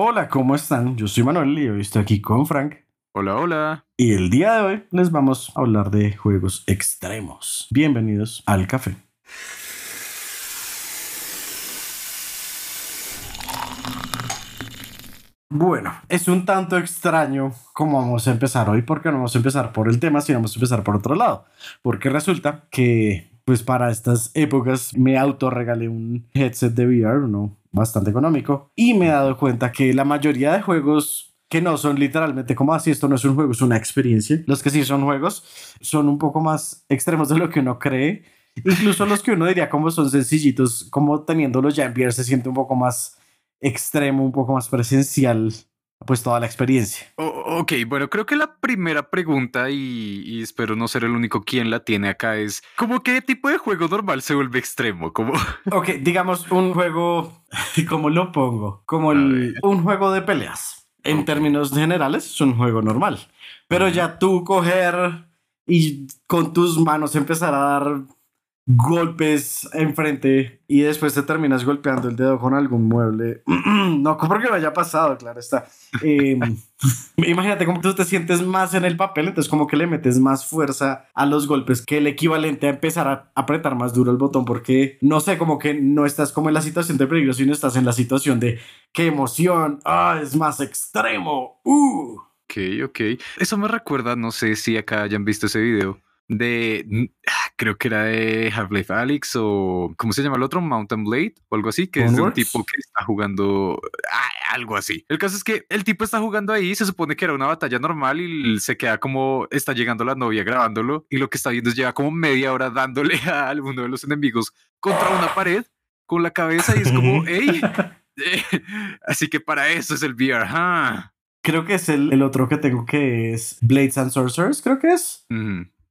Hola, ¿cómo están? Yo soy Manuel y hoy estoy aquí con Frank. Hola, hola. Y el día de hoy les vamos a hablar de juegos extremos. Bienvenidos al café. Bueno, es un tanto extraño cómo vamos a empezar hoy, porque no vamos a empezar por el tema, sino vamos a empezar por otro lado. Porque resulta que, pues para estas épocas, me autorregalé un headset de VR, uno bastante económico, y me he dado cuenta que la mayoría de juegos que no son literalmente como así, esto no es un juego, es una experiencia. Los que sí son juegos son un poco más extremos de lo que uno cree. Incluso los que uno diría como son sencillitos, como teniéndolos ya en VR se siente un poco más extremo, un poco más presencial, pues toda la experiencia. O- ok, bueno, creo que la primera pregunta, y, y espero no ser el único quien la tiene acá, es ¿cómo qué tipo de juego normal se vuelve extremo? Como, Ok, digamos un juego, ¿cómo lo pongo? Como el- un juego de peleas. En términos generales, es un juego normal. Pero ya tú coger y con tus manos empezar a dar golpes enfrente y después te terminas golpeando el dedo con algún mueble. no, porque me haya pasado, claro está. Eh, imagínate cómo tú te sientes más en el papel, entonces como que le metes más fuerza a los golpes que el equivalente a empezar a apretar más duro el botón porque no sé, como que no estás como en la situación de peligro, sino estás en la situación de qué emoción, ah, es más extremo. Uh. ok, ok. Eso me recuerda, no sé si acá hayan visto ese video de, ah, creo que era de Half-Life Alyx o, ¿cómo se llama el otro? Mountain Blade o algo así, que es de un tipo que está jugando ah, algo así. El caso es que el tipo está jugando ahí, se supone que era una batalla normal y se queda como, está llegando la novia grabándolo y lo que está viendo es lleva como media hora dándole a alguno de los enemigos contra una pared con la cabeza y es como, hey. Así que para eso es el VR. ah. Creo que es el, el otro que tengo que es Blades and Sorcerers, creo que es.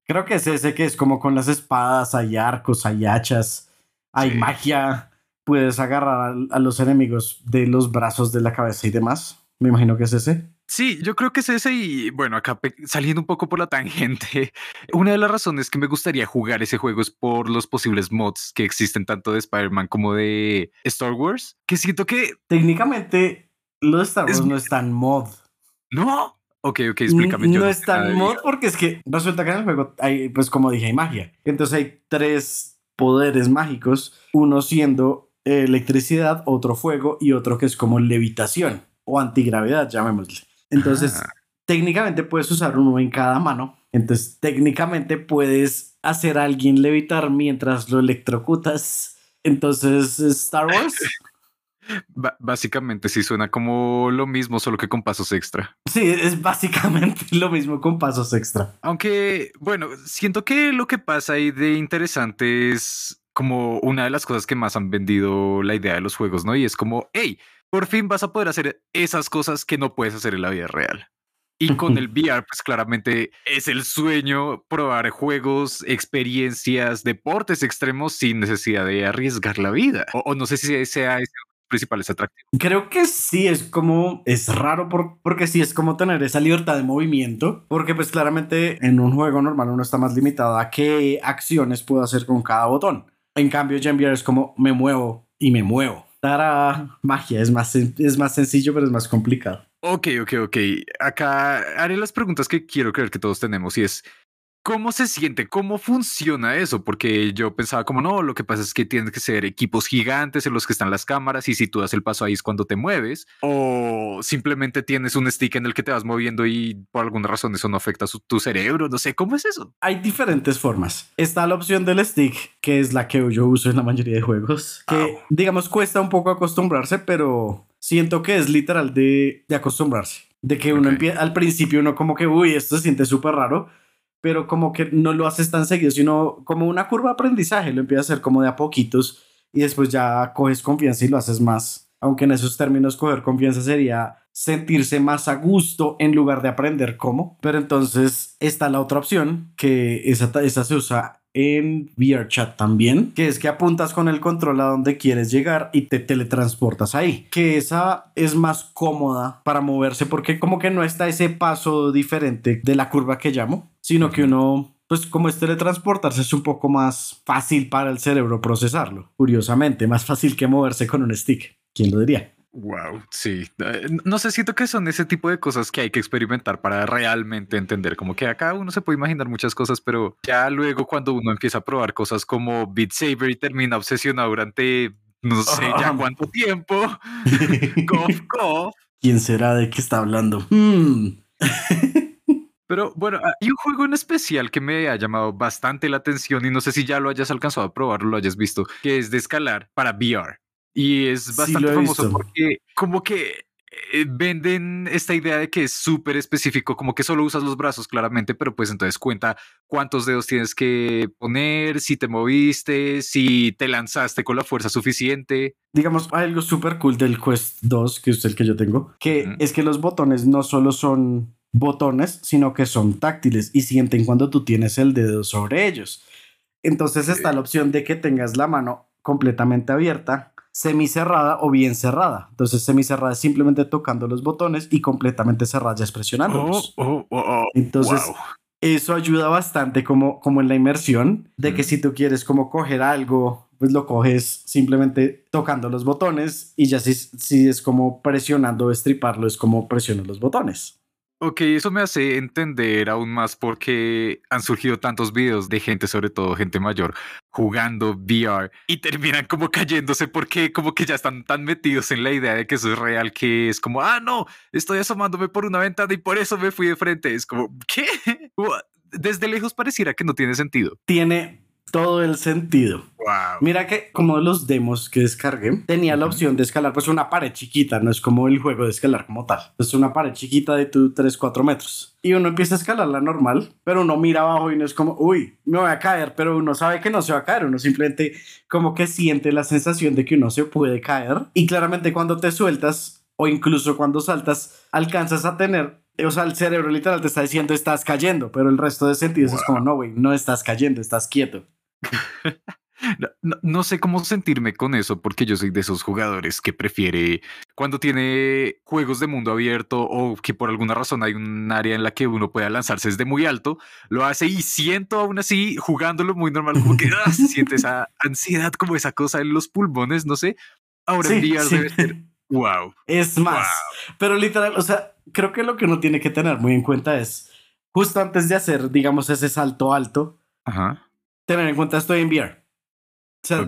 Creo que es ese que es como con las espadas, hay arcos, hay hachas, hay Sí. magia. Puedes agarrar a, los enemigos de los brazos, de la cabeza y demás. Me imagino que es ese. Sí, yo creo que es ese y bueno, acá saliendo un poco por la tangente, una de las razones que me gustaría jugar ese juego es por los posibles mods que existen tanto de Spider-Man como de Star Wars, que siento que Técnicamente, lo de Star Wars Es- no está en mod. no. Ok, ok, explícame. no en de mod porque es que resulta que en el juego hay, pues como dije, hay magia. Entonces hay tres poderes mágicos, uno siendo electricidad, otro fuego y otro que es como levitación o antigravedad, llamémosle. Entonces, Ah. técnicamente puedes usar uno en cada mano. Entonces, técnicamente puedes hacer a alguien levitar mientras lo electrocutas. Entonces, Star Wars. Ba- básicamente sí suena como lo mismo, solo que con pasos extra. Sí, es básicamente lo mismo con pasos extra. Aunque, bueno, siento que lo que pasa ahí de interesante es como una de las cosas que más han vendido la idea de los juegos, ¿no? Y es como, hey, por fin vas a poder hacer esas cosas que no puedes hacer en la vida real. Y con el VR, pues claramente es el sueño probar juegos, experiencias, deportes extremos sin necesidad de arriesgar la vida. O, o no sé si sea ese principales atractivos. Creo que sí, es como, es raro por- porque sí es como tener esa libertad de movimiento, porque pues claramente en un juego normal uno está más limitado a qué acciones puedo hacer con cada botón. En cambio, VR es como me muevo y me muevo. Tara, magia, es más, es más sencillo, pero es más complicado. Ok, ok, ok. Acá haré las preguntas que quiero creer que todos tenemos y es, ¿cómo se siente? ¿Cómo funciona eso? Porque yo pensaba como, no, lo que pasa es que tienen que ser equipos gigantes en los que están las cámaras y si tú das el paso ahí es cuando te mueves o simplemente tienes un stick en el que te vas moviendo y por alguna razón eso no afecta su- tu cerebro, no sé, ¿cómo es eso? Hay diferentes formas. Está la opción del stick, que es la que yo uso en la mayoría de juegos, que digamos cuesta un poco acostumbrarse, pero siento que es literal de, de acostumbrarse. De que uno Ok. empieza, al principio uno como que, uy, esto se siente súper raro, pero como que no lo haces tan seguido, sino como una curva de aprendizaje, lo empiezas a hacer como de a poquitos y después ya coges confianza y lo haces más. Aunque en esos términos coger confianza sería sentirse más a gusto en lugar de aprender cómo. Pero entonces está la otra opción, que esa, esa se usa en VRChat también, que es que apuntas con el control a donde quieres llegar y te teletransportas ahí. Que esa es más cómoda para moverse porque como que no está ese paso diferente de la curva que llamo, sino que uno pues como es teletransportarse es un poco más fácil para el cerebro procesarlo. Curiosamente, más fácil que moverse con un stick. ¿Quién lo diría? Wow, sí. Eh, no sé, siento que son ese tipo de cosas que hay que experimentar para realmente entender. Como que acá uno se puede imaginar muchas cosas, pero ya luego cuando uno empieza a probar cosas como Beat Saber y termina obsesionado durante no sé ya cuánto tiempo. ¿Quién será de qué está hablando? Hmm. Pero bueno, hay un juego en especial que me ha llamado bastante la atención y no sé si ya lo hayas alcanzado a probar o lo hayas visto, que es de escalar para VR. Y es bastante famoso porque como que eh, venden esta idea de que es súper específico, como que solo usas los brazos claramente, pero pues entonces cuenta cuántos dedos tienes que poner, si te moviste, si te lanzaste con la fuerza suficiente. Digamos, hay algo súper cool del Quest 2, que es el que yo tengo, que es que los botones no solo son botones, sino que son táctiles y sienten cuando tú tienes el dedo sobre ellos. Entonces está la opción de que tengas la mano completamente abierta semicerrada o bien cerrada. Entonces, semicerrada es simplemente tocando los botones y completamente cerrada ya es presionándolos. Oh, oh, oh, Entonces, eso ayuda bastante como, como en la inmersión, de que si tú quieres como coger algo, pues lo coges simplemente tocando los botones y ya si, si es como presionando o estriparlo, es como presionas los botones. Ok, eso me hace entender aún más porque han surgido tantos videos de gente, sobre todo gente mayor, jugando VR y terminan como cayéndose porque como que ya están tan metidos en la idea de que eso es real que es como, ah, no, estoy asomándome por una ventana y por eso me fui de frente. Es como, ¿qué? Desde lejos pareciera que no tiene sentido. Tiene todo el sentido. Mira que como los demos que descargué, tenía la opción de escalar pues una pared chiquita, no es como el juego de escalar como tal. Es una pared chiquita de tu 3, 4 metros. Y uno empieza a escalarla normal, pero uno mira abajo y no es como, uy, me voy a caer, pero uno sabe que no se va a caer, uno simplemente como que siente la sensación de que uno se puede caer. Y claramente cuando te sueltas o incluso cuando saltas, alcanzas a tener o sea, el cerebro literal te está diciendo estás cayendo, pero el resto de sentidos es como, no, güey, no estás cayendo, estás quieto. No, sé cómo sentirme con eso porque yo soy de esos jugadores que prefiere cuando tiene juegos de mundo abierto o que por alguna razón hay un área en la que uno pueda lanzarse desde muy alto, lo hace y siento aún así jugándolo muy normal, como que ah, se siente esa ansiedad, como esa cosa en los pulmones, no sé. Ahora en día debe ser wow. Es más, pero literal, o sea, creo que lo que uno tiene que tener muy en cuenta es justo antes de hacer, digamos, ese salto alto. Ajá tener en cuenta estoy en VR. O sea,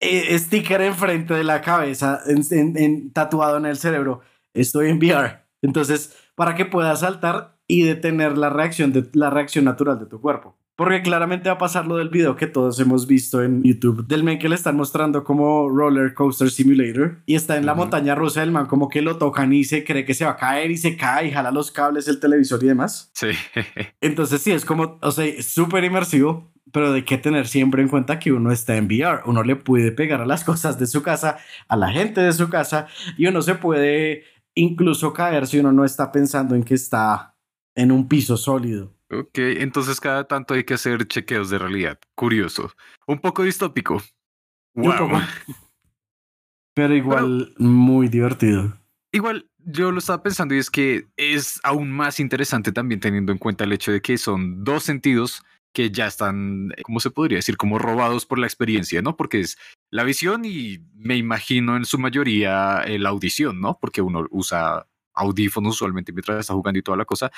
eh, sticker enfrente de la cabeza, en, tatuado en el cerebro, estoy en VR. Entonces, para que puedas saltar y detener la reacción, de, la reacción natural de tu cuerpo. Porque claramente va a pasar lo del video que todos hemos visto en YouTube del men que le están mostrando como Roller Coaster Simulator y está en la montaña rusa del man como que lo tocan y se cree que se va a caer y se cae y jala los cables, el televisor y demás. Sí. Entonces sí, es como, o sea, súper inmersivo, pero hay que tener siempre en cuenta que uno está en VR. Uno le puede pegar a las cosas de su casa, a la gente de su casa y uno se puede incluso caer si uno no está pensando en que está en un piso sólido. Ok, entonces cada tanto hay que hacer chequeos de realidad. Curioso. Un poco distópico. Wow. Pero igual muy divertido. Igual yo lo estaba pensando y es que es aún más interesante también teniendo en cuenta el hecho de que son dos sentidos que ya están, ¿cómo se podría decir? Como robados por la experiencia, ¿no? Porque es la visión y me imagino en su mayoría la audición, ¿no? Porque uno usa audífonos usualmente mientras está jugando y toda la cosa.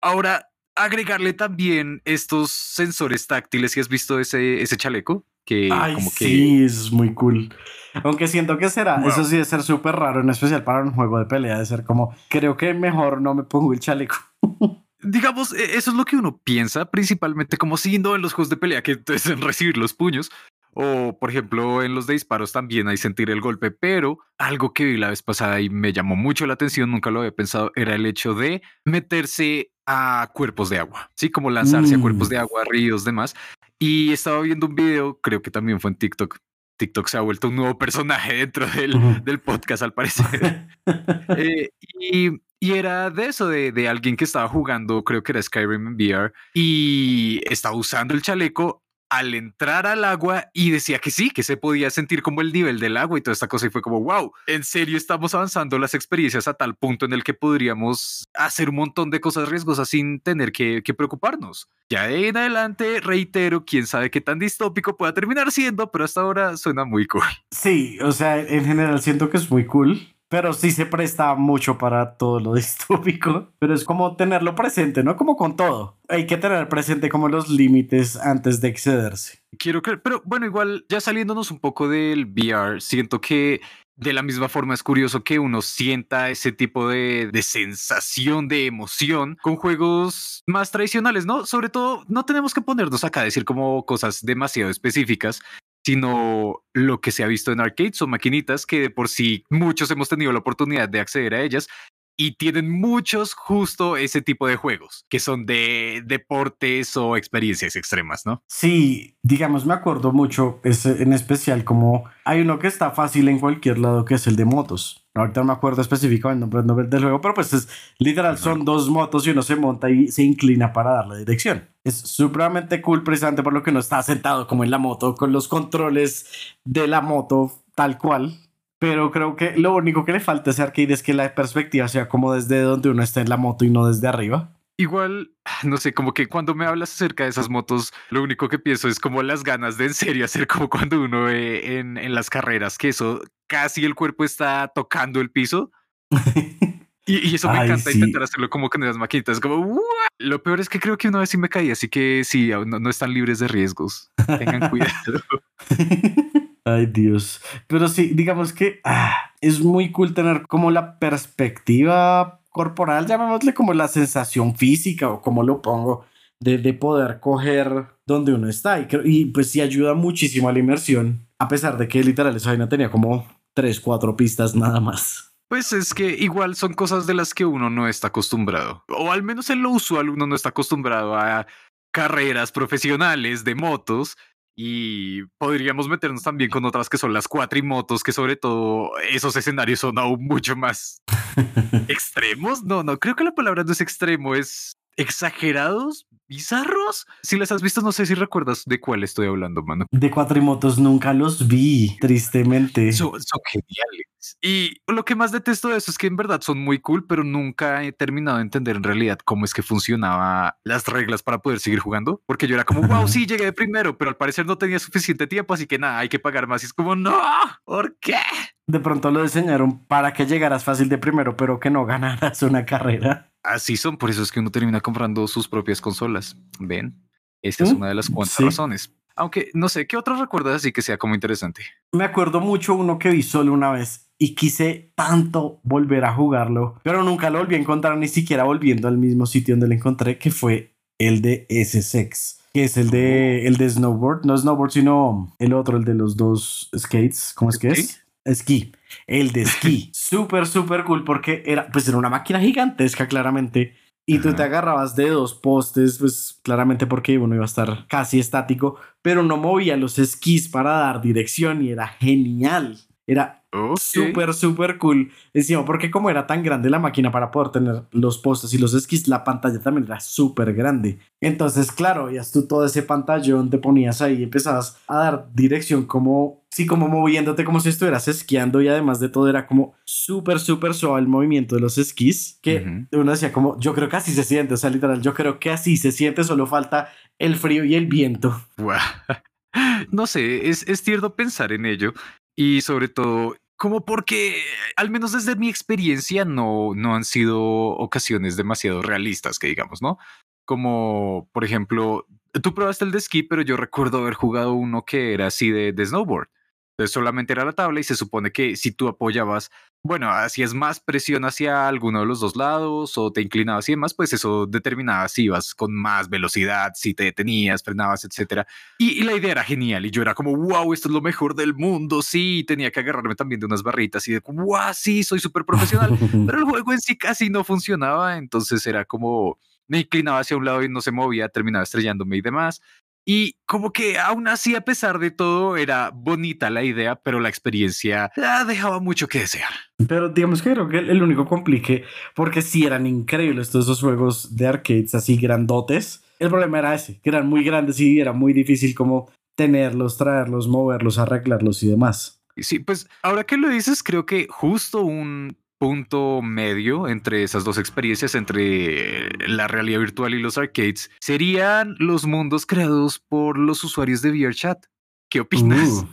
Ahora, agregarle también estos sensores táctiles si has visto ese, ese chaleco. Que como que... Sí, es muy cool. Aunque siento que será, eso sí de ser súper raro, en especial para un juego de pelea, de ser como, creo que mejor no me pongo el chaleco. Digamos, e, eso es lo que uno piensa, principalmente como siguiendo en los juegos de pelea, que es recibir los puños. O, por ejemplo, en los de disparos también hay sentir el golpe, pero algo que vi la vez pasada y me llamó mucho la atención, nunca lo había pensado, era el hecho de meterse a cuerpos de agua, ¿sí? Como lanzarse a cuerpos mm. de agua, ríos, demás. Y estaba viendo un video, creo que también fue en TikTok. TikTok se ha vuelto un nuevo personaje dentro del, del podcast, al parecer. Eh, y, y, era de eso, de, de, alguien que estaba jugando, creo que era Skyrim en VR, y estaba usando el chaleco al entrar al agua y decía que sí, que se podía sentir como el nivel del agua y toda esta cosa y fue como, wow, en serio estamos avanzando las experiencias a tal punto en el que podríamos hacer un montón de cosas riesgosas sin tener que, preocuparnos. Ya en adelante, reitero, quién sabe qué tan distópico pueda terminar siendo, pero hasta ahora suena muy cool. Sí, o sea, en general siento que es muy cool pero sí se presta mucho para todo lo distópico. Pero es como tenerlo presente, ¿no? Como con todo. Hay que tener presente como los límites antes de excederse. Quiero creer, pero bueno, igual ya saliéndonos un poco del VR, siento que de la misma forma es curioso que uno sienta ese tipo de, de, sensación, de emoción con juegos más tradicionales, ¿no? Sobre todo, no tenemos que ponernos acá a decir como cosas demasiado específicas, sino lo que se ha visto en arcades o maquinitas que de por sí muchos hemos tenido la oportunidad de acceder a ellas y tienen muchos justo ese tipo de juegos, que son de deportes o experiencias extremas, ¿no? Sí, digamos, me acuerdo mucho, es en especial como hay uno que está fácil en cualquier lado, que es el de motos. Ahorita no me acuerdo específicamente el nombre del juego, pero pues es literal, son dos motos y uno se monta y se inclina para dar la dirección. Es supremamente cool precisamente por lo que uno está sentado como en la moto, con los controles de la moto tal cual pero creo que lo único que le falta a ese arcade es que la perspectiva sea como desde donde uno está en la moto y no desde arriba. Igual, no sé, como que cuando me hablas acerca de esas motos, lo único que pienso es como las ganas de en serio hacer como cuando uno ve en, en las carreras, que eso casi el cuerpo está tocando el piso. Y, eso me encanta intentar hacerlo como con las maquinitas. Como, lo peor es que creo que una vez sí me caí, así que sí, no, no están libres de riesgos. Tengan cuidado. Ay, Dios. Pero sí, digamos que ah, es muy cool tener como la perspectiva corporal, llamémosle como la sensación física o como lo pongo, de, de poder coger donde uno está. Y, y pues sí ayuda muchísimo a la inmersión, a pesar de que literal esa vaina tenía como tres, cuatro pistas nada más. Pues es que igual son cosas de las que uno no está acostumbrado, o al menos en lo usual uno no está acostumbrado a carreras profesionales de motos y podríamos meternos también con otras que son las cuatrimotos, que sobre todo esos escenarios son aún mucho más extremos. No, no, creo que la palabra no es extremo, es exagerados, bizarros. Si las has visto, no sé si recuerdas de cuál estoy hablando, mano. De cuatrimotos nunca los vi, tristemente. Son, geniales. Y lo que más detesto de eso es que en verdad son muy cool, pero nunca he terminado de entender en realidad cómo es que funcionaba las reglas para poder seguir jugando. Porque yo era como, wow, sí, llegué de primero, pero al parecer no tenía suficiente tiempo, así que nada, hay que pagar más. Y es como, no, ¿por qué? De pronto lo diseñaron para que llegaras fácil de primero, pero que no ganaras una carrera. Así son, por eso es que uno termina comprando sus propias consolas. ¿Ven? Esta es una de las cuantas razones. Aunque no sé, ¿qué otro recuerdas así que sea como interesante? Me acuerdo mucho uno que vi solo una vez y quise tanto volver a jugarlo, pero nunca lo volví a encontrar, ni siquiera volviendo al mismo sitio donde lo encontré, que fue el de SSX, que es el de, el de snowboard, no snowboard, sino el otro, el de los dos skates, ¿cómo es que es? Esquí, el de esquí. súper, súper cool porque era, pues era una máquina gigantesca, claramente. Y tú te agarrabas de dos postes, pues claramente porque uno iba a estar casi estático, pero no movía los esquís para dar dirección y era genial. Era súper, súper cool. Encima, porque como era tan grande la máquina para poder tener los postes y los esquís, la pantalla también era súper grande. Entonces, claro, ya tú todo ese pantallón, te ponías ahí y empezabas a dar dirección como, sí, como moviéndote como si estuvieras esquiando y además de todo era como súper, súper suave el movimiento de los esquís, que uno decía como, yo creo que así se siente, o sea, literal, yo creo que así se siente, solo falta el frío y el viento. No sé, es, es tierno pensar en ello y sobre todo, como porque, al menos desde mi experiencia, no, no han sido ocasiones demasiado realistas, que digamos, ¿no? Como, por ejemplo, tú probaste el de esquí, pero yo recuerdo haber jugado uno que era así de, de snowboard. Entonces solamente era la tabla y se supone que si tú apoyabas, bueno, hacías más presión hacia alguno de los dos lados o te inclinabas y demás, pues eso determinaba si ibas con más velocidad, si te detenías, frenabas, etc. Y, la idea era genial y yo era como, wow, esto es lo mejor del mundo, sí, tenía que agarrarme también de unas barritas y de, wow, sí, soy súper profesional, pero el juego en sí casi no funcionaba, entonces era como, me inclinaba hacia un lado y no se movía, terminaba estrellándome y demás. Y como que aún así, a pesar de todo, era bonita la idea, pero la experiencia dejaba mucho que desear. Pero digamos que creo que el único complique, porque si eran increíbles todos esos juegos de arcades así grandotes, El problema era ese, que eran muy grandes y era muy difícil como tenerlos, traerlos, moverlos, arreglarlos y demás. Sí, pues ahora que lo dices, creo que justo un punto medio entre esas dos experiencias, entre la realidad virtual y los arcades, serían los mundos creados por los usuarios de VRChat. ¿Qué opinas? Uh.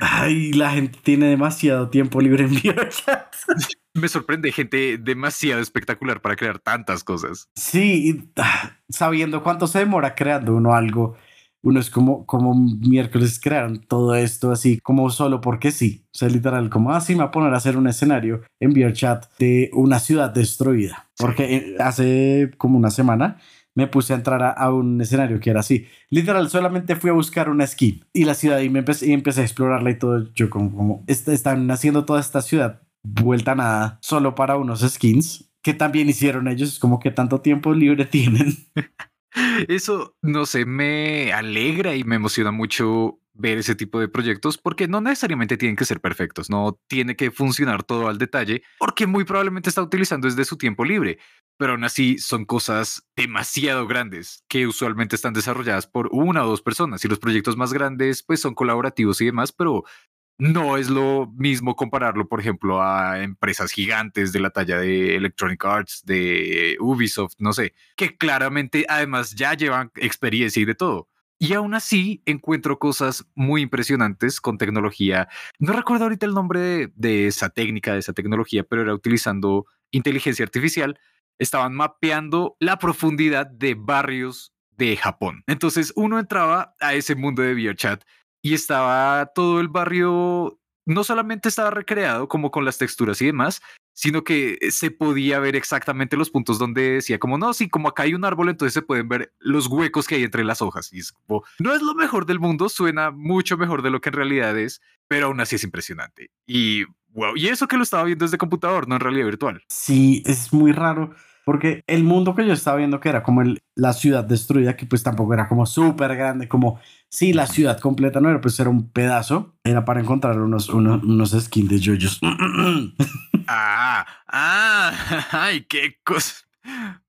Ay, la gente tiene demasiado tiempo libre en VRChat. Me sorprende gente demasiado espectacular para crear tantas cosas. Sí, ah, sabiendo cuánto se demora creando uno algo uno es como, como miércoles crearon todo esto así, como solo porque sí. O sea, literal, como así ah, me voy a poner a hacer un escenario en VRChat de una ciudad destruida. Porque eh, hace como una semana me puse a entrar a, un escenario que era así. Literal, solamente fui a buscar una skin y la ciudad y me empecé, y empecé a explorarla y todo. Yo como, como están haciendo toda esta ciudad vuelta a nada solo para unos skins que también hicieron ellos. Es como que tanto tiempo libre tienen. Eso, no sé, me alegra y me emociona mucho ver ese tipo de proyectos porque no necesariamente tienen que ser perfectos, no tiene que funcionar todo al detalle porque muy probablemente está utilizando desde su tiempo libre, pero aún así son cosas demasiado grandes que usualmente están desarrolladas por una o dos personas y los proyectos más grandes pues son colaborativos y demás, pero no es lo mismo compararlo, por ejemplo, a empresas gigantes de la talla de Electronic Arts, de Ubisoft, no sé, que claramente además ya llevan experiencia y de todo. Y aún así encuentro cosas muy impresionantes con tecnología. No recuerdo ahorita el nombre de, esa técnica, de esa tecnología, pero era utilizando inteligencia artificial. Estaban mapeando la profundidad de barrios de Japón. Entonces uno entraba a ese mundo de VRChat y estaba todo el barrio, no solamente estaba recreado como con las texturas y demás, sino que se podía ver exactamente los puntos donde decía como no, sí, como acá hay un árbol, entonces se pueden ver los huecos que hay entre las hojas. Y es como, no es lo mejor del mundo, suena mucho mejor de lo que en realidad es, pero aún así es impresionante. Y wow, y eso que lo estaba viendo desde computador, no en realidad virtual. Sí, es muy raro. Porque el mundo que yo estaba viendo, que era como el, la ciudad destruida, que pues tampoco era como súper grande, como Sí, la ciudad completa no era, pues era un pedazo. Era para encontrar unos, unos, unos skins de yoyos. ah, ah, ay, qué cosa.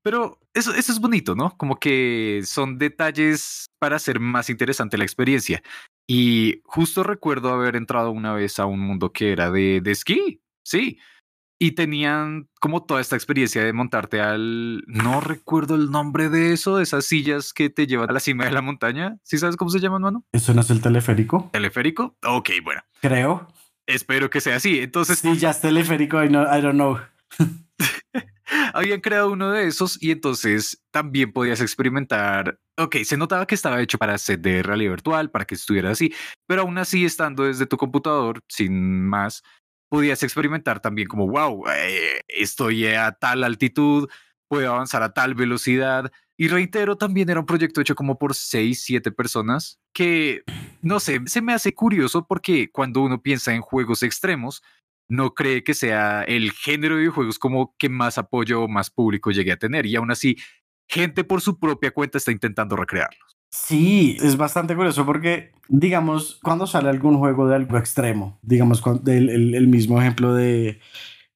Pero eso, eso es bonito, ¿no? Como que son detalles para hacer más interesante la experiencia. Y justo recuerdo haber entrado una vez a un mundo que era de, de esquí. Sí, y tenían como toda esta experiencia de montarte al, no recuerdo el nombre de eso, de esas sillas que te llevan a la cima de la montaña. ¿Sí sabes cómo se llaman, mano? ¿Eso no es el teleférico? ¿Teleférico? Ok, bueno. Creo. Espero que sea así. Entonces. Es teleférico, I, I don't know. Habían creado uno de esos y entonces también podías experimentar. Ok, se notaba que estaba hecho para set de realidad virtual, para que estuviera así, pero aún así estando desde tu computador, sin más, podías experimentar también como, wow, eh, estoy a tal altitud, puedo avanzar a tal velocidad. Y reitero, también era un proyecto hecho como por seis, siete personas, que, no sé, se me hace curioso porque cuando uno piensa en juegos extremos, no cree que sea el género de juegos como que más apoyo o más público llegue a tener. Y aún así, gente por su propia cuenta está intentando recrearlos. Sí, es bastante curioso porque, digamos, cuando sale algún juego de algo extremo, digamos, el, el, mismo ejemplo de,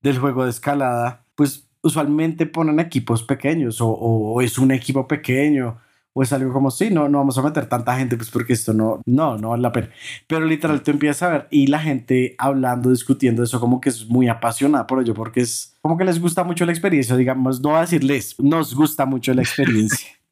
del juego de escalada, pues usualmente ponen equipos pequeños o, o, es un equipo pequeño o es algo como, sí, no, no vamos a meter tanta gente, pues porque esto no, no, no vale la pena. Pero literal, tú empiezas a ver y la gente hablando, discutiendo eso, como que es muy apasionada por ello, porque es como que les gusta mucho la experiencia, digamos, no a decirles, nos gusta mucho la experiencia.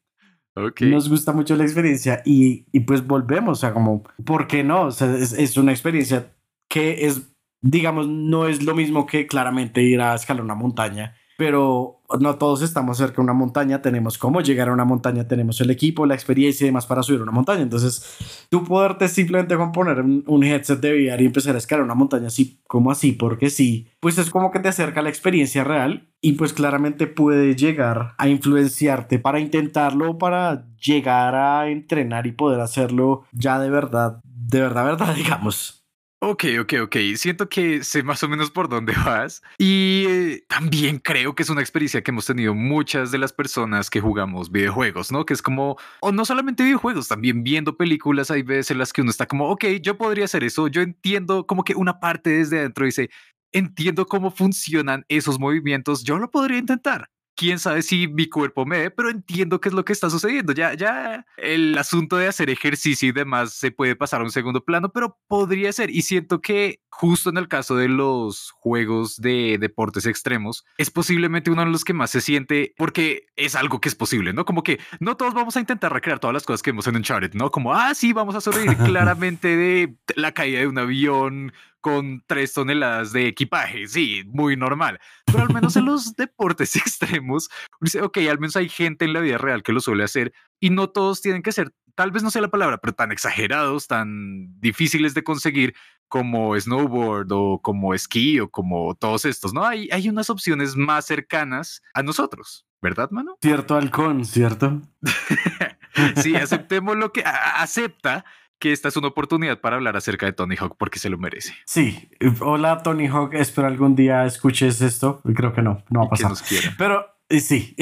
Nos gusta mucho la experiencia y, y, pues volvemos, o sea, como, ¿por qué no? O sea, es, es, una experiencia que es, digamos, no es lo mismo que claramente ir a escalar una montaña, pero no todos estamos cerca de una montaña, tenemos cómo llegar a una montaña, tenemos el equipo, la experiencia y demás para subir una montaña. Entonces, tú poderte simplemente poner un headset de VR y empezar a escalar una montaña así como así, porque sí, pues es como que te acerca a la experiencia real y pues claramente puede llegar a influenciarte para intentarlo, para llegar a entrenar y poder hacerlo ya de verdad, de verdad, verdad, digamos. Ok, ok, ok. Siento que sé más o menos por dónde vas. Y eh, también creo que es una experiencia que hemos tenido muchas de las personas que jugamos videojuegos, ¿no? Que es como, o no solamente videojuegos, también viendo películas, hay veces en las que uno está como, ok, yo podría hacer eso. Yo entiendo como que una parte desde adentro dice, entiendo cómo funcionan esos movimientos, yo lo podría intentar. Quién sabe si mi cuerpo me ve, pero entiendo qué es lo que está sucediendo. Ya, ya el asunto de hacer ejercicio y demás se puede pasar a un segundo plano, pero podría ser. Y siento que justo en el caso de los juegos de deportes extremos, es posiblemente uno de los que más se siente porque es algo que es posible, ¿no? Como que no todos vamos a intentar recrear todas las cosas que vemos en Uncharted, ¿no? Como, ah, sí, vamos a sobrevivir claramente de la caída de un avión con tres toneladas de equipaje, sí, muy normal. Pero al menos en los deportes extremos, dice, ok, al menos hay gente en la vida real que lo suele hacer y no todos tienen que ser, tal vez no sea la palabra, pero tan exagerados, tan difíciles de conseguir como snowboard o como esquí o como todos estos, ¿no? Hay, hay unas opciones más cercanas a nosotros, ¿verdad, mano? Cierto halcón, ¿cierto? sí, aceptemos lo que acepta que esta es una oportunidad para hablar acerca de Tony Hawk porque se lo merece. Sí, hola Tony Hawk, espero algún día escuches esto. Creo que no, no va a pasar. Pero sí,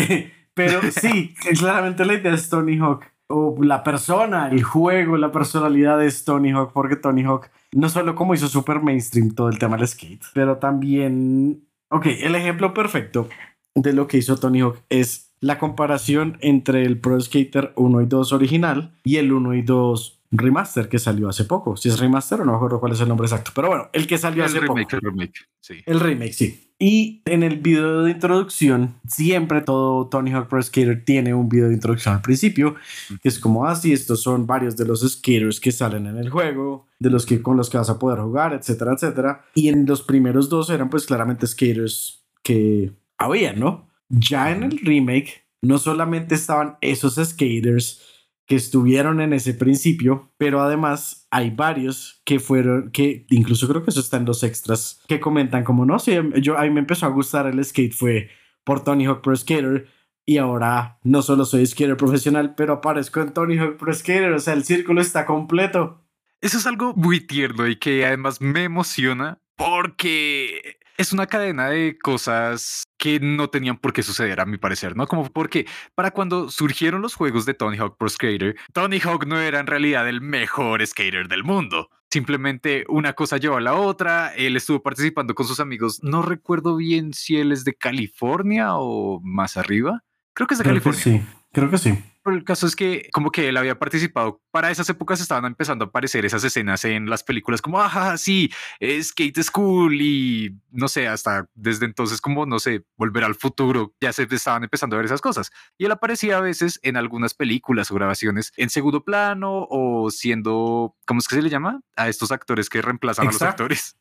pero sí, claramente la idea es Tony Hawk o la persona, el juego, la personalidad es Tony Hawk porque Tony Hawk no solo como hizo super mainstream todo el tema del skate, pero también, ok, el ejemplo perfecto de lo que hizo Tony Hawk es la comparación entre el Pro Skater 1 y 2 original y el 1 y 2 remaster que salió hace poco. Si es remaster o no me acuerdo cuál es el nombre exacto. Pero bueno, el que salió hace poco. El remake, sí. El remake, sí. Y en el video de introducción, siempre todo Tony Hawk Pro Skater tiene un video de introducción al principio, que es como así, ah, estos son varios de los skaters que salen en el juego, de los que con los que vas a poder jugar, etcétera, etcétera. Y en los primeros dos eran pues claramente skaters que había, ¿no? Ya en el remake, no solamente estaban esos skaters, que estuvieron en ese principio, pero además hay varios que fueron, que incluso creo que eso está en los extras, que comentan como, no, sí, yo, a mí me empezó a gustar el skate fue por Tony Hawk Pro Skater y ahora no solo soy skater profesional, pero aparezco en Tony Hawk Pro Skater, o sea, el círculo está completo. Eso es algo muy tierno y que además me emociona porque es una cadena de cosas que no tenían por qué suceder, a mi parecer, ¿no? Como porque para cuando surgieron los juegos de Tony Hawk Pro Skater, Tony Hawk no era en realidad el mejor skater del mundo. Simplemente una cosa llevó a la otra, él estuvo participando con sus amigos, no recuerdo bien si él es de California o más arriba. Creo que es de California. sí, creo que sí. Pero el caso es que como que él había participado, para esas épocas estaban empezando a aparecer esas escenas en las películas como, ajá, sí, Skate School y no sé, hasta desde entonces como, no sé, volver al futuro, ya se estaban empezando a ver esas cosas. Y él aparecía a veces en algunas películas o grabaciones en segundo plano o siendo, ¿cómo es que se le llama? A estos actores que reemplazan a los actores.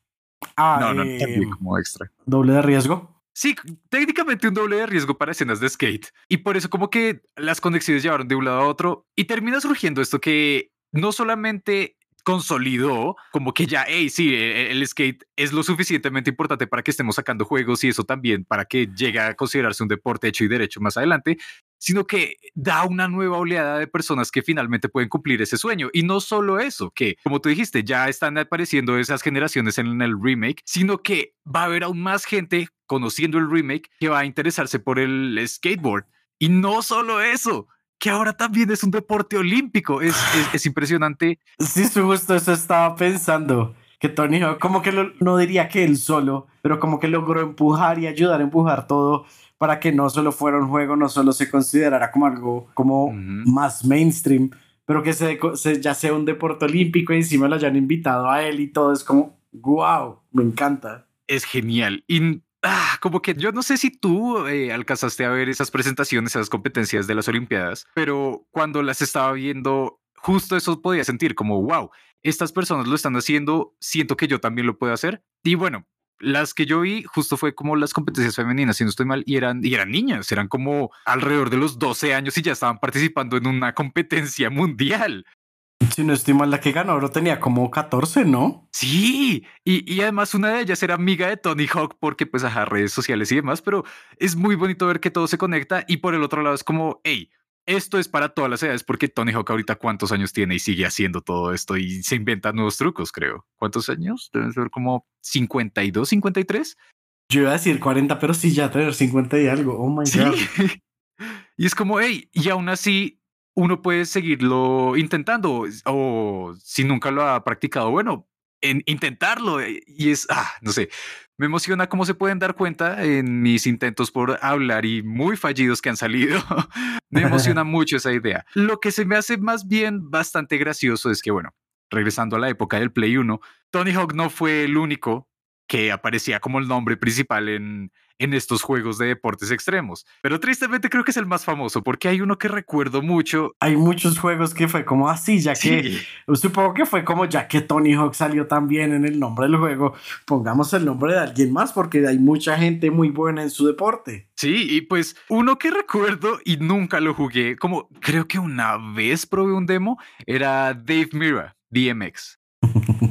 Ah, no, no, eh, como extra. Doble de riesgo. Sí, técnicamente un doble de riesgo para escenas de skate. Y por eso como que las conexiones llevaron de un lado a otro y termina surgiendo esto que no solamente consolidó como que ya, hey, sí, e, el, skate es lo suficientemente importante para que estemos sacando juegos y eso también para que llegue a considerarse un deporte hecho y derecho más adelante, sino que da una nueva oleada de personas que finalmente pueden cumplir ese sueño. Y no solo eso, que como tú dijiste, ya están apareciendo esas generaciones en el remake, sino que va a haber aún más gente conociendo el remake que va a interesarse por el skateboard. Y no solo eso, que ahora también es un deporte olímpico. Es, es, impresionante. Sí, justo eso estaba pensando. Que Tony como que no diría que él solo, pero como que logró empujar y ayudar a empujar todo para que no solo fuera un juego, no solo se considerara como algo como más mainstream, pero que se, ya sea un deporte olímpico y encima lo hayan invitado a él y todo es como, wow, me encanta. Es genial. Y ah, como que yo no sé si tú eh, alcanzaste a ver esas presentaciones, esas competencias de las Olimpiadas, pero cuando las estaba viendo, justo eso podía sentir como, wow, estas personas lo están haciendo, siento que yo también lo puedo hacer. Y bueno, las que yo vi justo fue como las competencias femeninas, si no estoy mal, y eran, y eran niñas, eran como alrededor de los 12 años y ya estaban participando en una competencia mundial. Si no estoy mal, la que ganó ahora tenía como 14, ¿no? Sí, y, y, además una de ellas era amiga de Tony Hawk porque pues a redes sociales y demás, pero es muy bonito ver que todo se conecta y por el otro lado es como, hey, esto es para todas las edades porque Tony Hawk ahorita cuántos años tiene y sigue haciendo todo esto y se inventa nuevos trucos, creo. ¿Cuántos años? Deben ser como 52, 53. Yo iba a decir 40, pero sí ya tener 50 y algo. Oh my God. y es como, hey, y aún así uno puede seguirlo intentando o si nunca lo ha practicado, bueno, en intentarlo. eh, Y es, ah, no sé, me emociona como se pueden dar cuenta en mis intentos por hablar y muy fallidos que han salido. me emociona mucho esa idea. Lo que se me hace más bien bastante gracioso es que, bueno, regresando a la época del Play 1, Tony Hawk no fue el único que aparecía como el nombre principal en, en estos juegos de deportes extremos. Pero tristemente creo que es el más famoso porque hay uno que recuerdo mucho. Hay muchos juegos que fue como así, ya que Sí, supongo que fue como ya que Tony Hawk salió también en el nombre del juego, pongamos el nombre de alguien más porque hay mucha gente muy buena en su deporte. sí, y pues uno que recuerdo y nunca lo jugué, como creo que una vez probé un demo, era Dave Mira, DMX.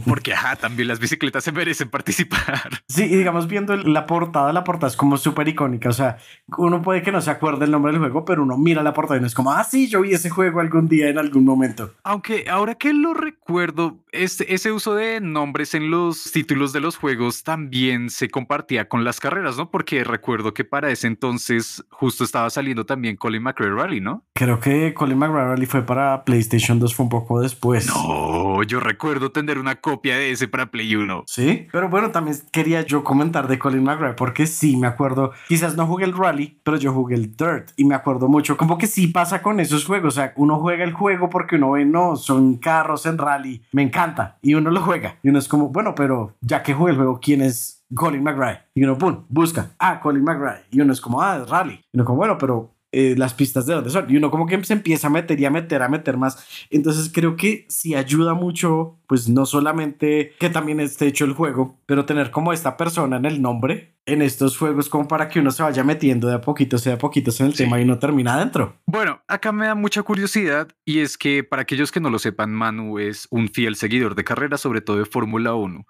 Porque, ajá, también las bicicletas se merecen participar. Sí, y digamos, viendo la portada, la portada es como súper icónica. O sea, uno puede que no se acuerde el nombre del juego, pero uno mira la portada y no es como, ah, sí, yo vi ese juego algún día en algún momento. Aunque ahora que lo recuerdo, este, ese uso de nombres en los títulos de los juegos también se compartía con las carreras, ¿no? Porque recuerdo que para ese entonces justo estaba saliendo también Colin McRae Rally, ¿no? Creo que Colin McRae Rally fue para PlayStation 2, fue un poco después. No, yo recuerdo tener una copia de ese para Play 1. Sí, pero bueno, también quería yo comentar de Colin McRae porque sí me acuerdo, quizás no jugué el Rally, pero yo jugué el Dirt y me acuerdo mucho, como que sí pasa con esos juegos, o sea, uno juega el juego porque uno ve, no, son carros en rally, me encanta, y uno lo juega, y uno es como, bueno, pero ya que jugué el juego, ¿quién es Colin McRae? Y uno, pum, busca, ah, Colin McRae, y uno es como, ah, es rally, y uno como, bueno, pero... eh, las pistas de dónde son y uno como que se empieza a meter y a meter a meter más entonces creo que sí ayuda mucho pues no solamente que también esté hecho el juego pero tener como esta persona en el nombre en estos juegos como para que uno se vaya metiendo de a poquitos de a poquitos en el Sí. tema y no termina adentro Bueno, acá me da mucha curiosidad y es que para aquellos que no lo sepan, Manu es un fiel seguidor de carreras, sobre todo de Fórmula 1.